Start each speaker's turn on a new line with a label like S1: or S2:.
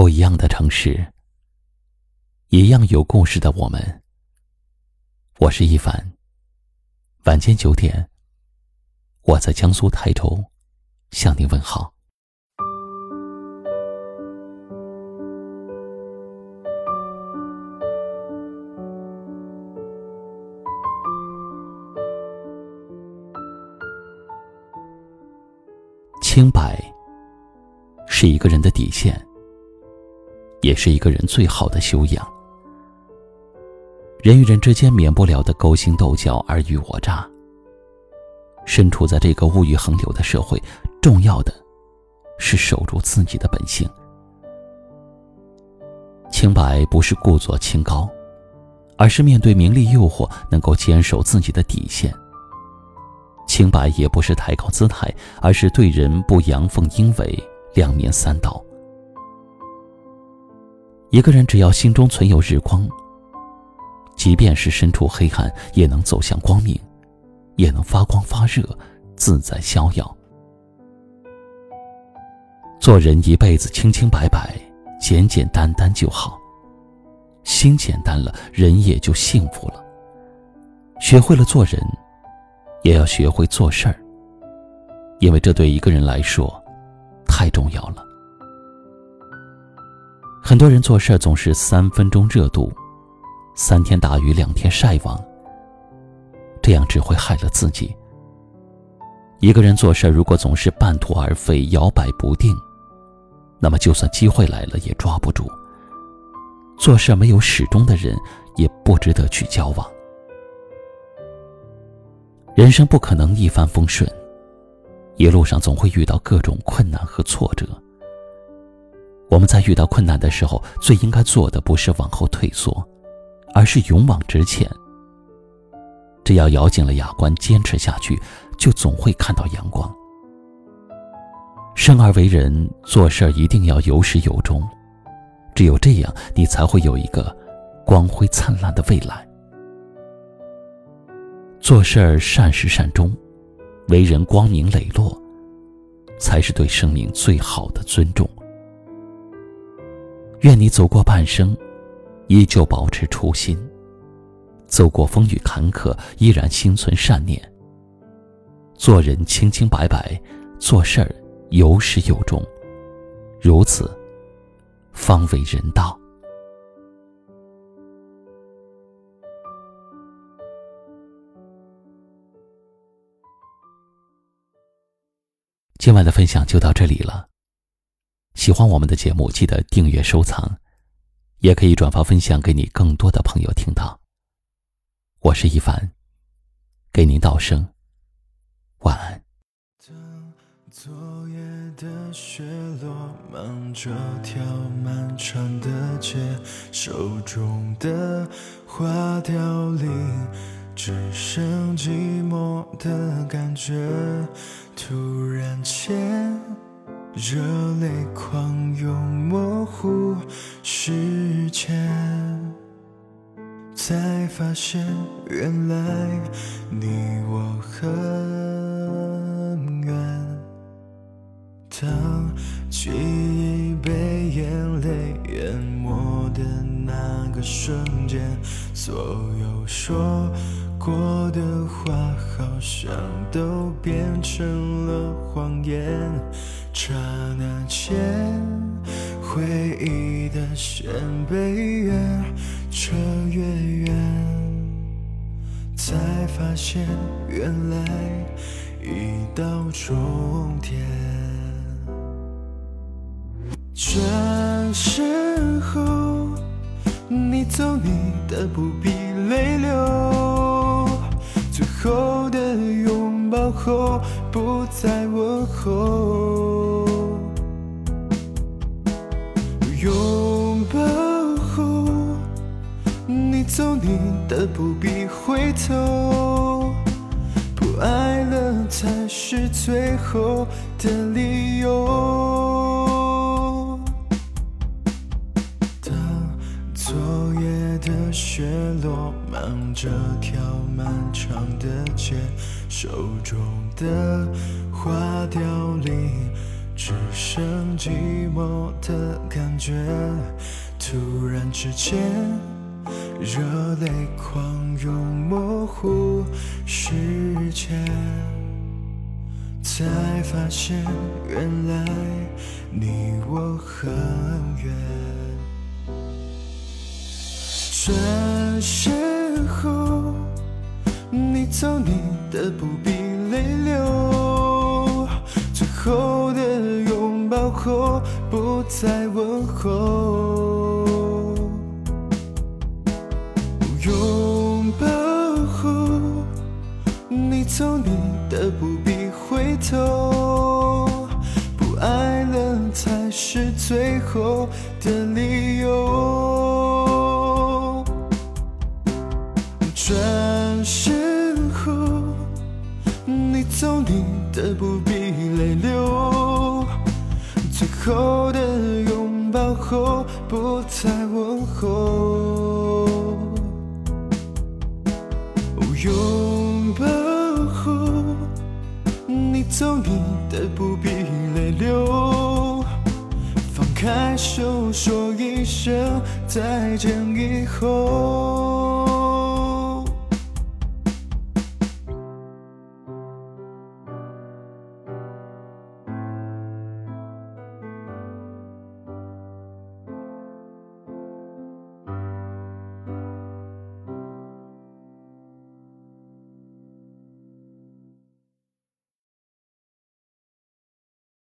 S1: 不一样的城市，一样有故事的我们。我是一凡。晚间九点，我在江苏泰州向您问好。清白是一个人的底线。也是一个人最好的修养。人与人之间免不了的勾心斗角、尔虞我诈。身处在这个物欲横流的社会，重要的是守住自己的本性。清白不是故作清高，而是面对名利诱惑能够坚守自己的底线。清白也不是抬高姿态，而是对人不阳奉阴违、两面三刀。一个人只要心中存有日光，即便是身处黑暗，也能走向光明，也能发光发热，自在逍遥。做人一辈子清清白白、简简单单就好，心简单了，人也就幸福了。学会了做人，也要学会做事儿，因为这对一个人来说太重要了。很多人做事总是三分钟热度，三天打鱼两天晒网。这样只会害了自己。一个人做事如果总是半途而废、摇摆不定，那么就算机会来了也抓不住。做事没有始终的人，也不值得去交往。人生不可能一帆风顺，一路上总会遇到各种困难和挫折。我们在遇到困难的时候，最应该做的不是往后退缩，而是勇往直前。只要咬紧了牙关，坚持下去，就总会看到阳光。生而为人，做事一定要有始有终，只有这样，你才会有一个光辉灿烂的未来。做事儿善始善终，为人光明磊落，才是对生命最好的尊重。愿你走过半生，依旧保持初心；走过风雨坎坷，依然心存善念。做人清清白白，做事儿有始有终，如此方为人道。今晚的分享就到这里了。喜欢我们的节目，记得订阅收藏，也可以转发分享给你更多的朋友听到。我是一凡，给您道声晚安。
S2: 当昨夜的雪落，忙着条漫长的街，手中的花凋零，只剩寂寞的感觉。突然间。热泪狂涌，模糊视线，才发现原来你我很远。当记忆被眼泪淹没的那个瞬间，所有说过的话好像都变成了谎言。刹那间，回忆的线被越扯越远，才发现原来已到终点。转身，你走你的，不必泪流。最后的拥抱后，不再问候。拥抱后，你走你的，不必回头。不爱了才是最后的理由。雪落，忙着条漫长的街，手中的花凋零。只剩寂寞的感觉。突然之间，热泪狂涌，模糊视线，才发现原来你我很远。转身后，你走你的，不必泪流。最后的拥抱后，不再问候。拥抱后，你走你的，不必回头。不爱了才是最后不必泪流。最后的拥抱后，不再问候。拥抱后，你走你的，不必泪流。放开手，说一声再见以后。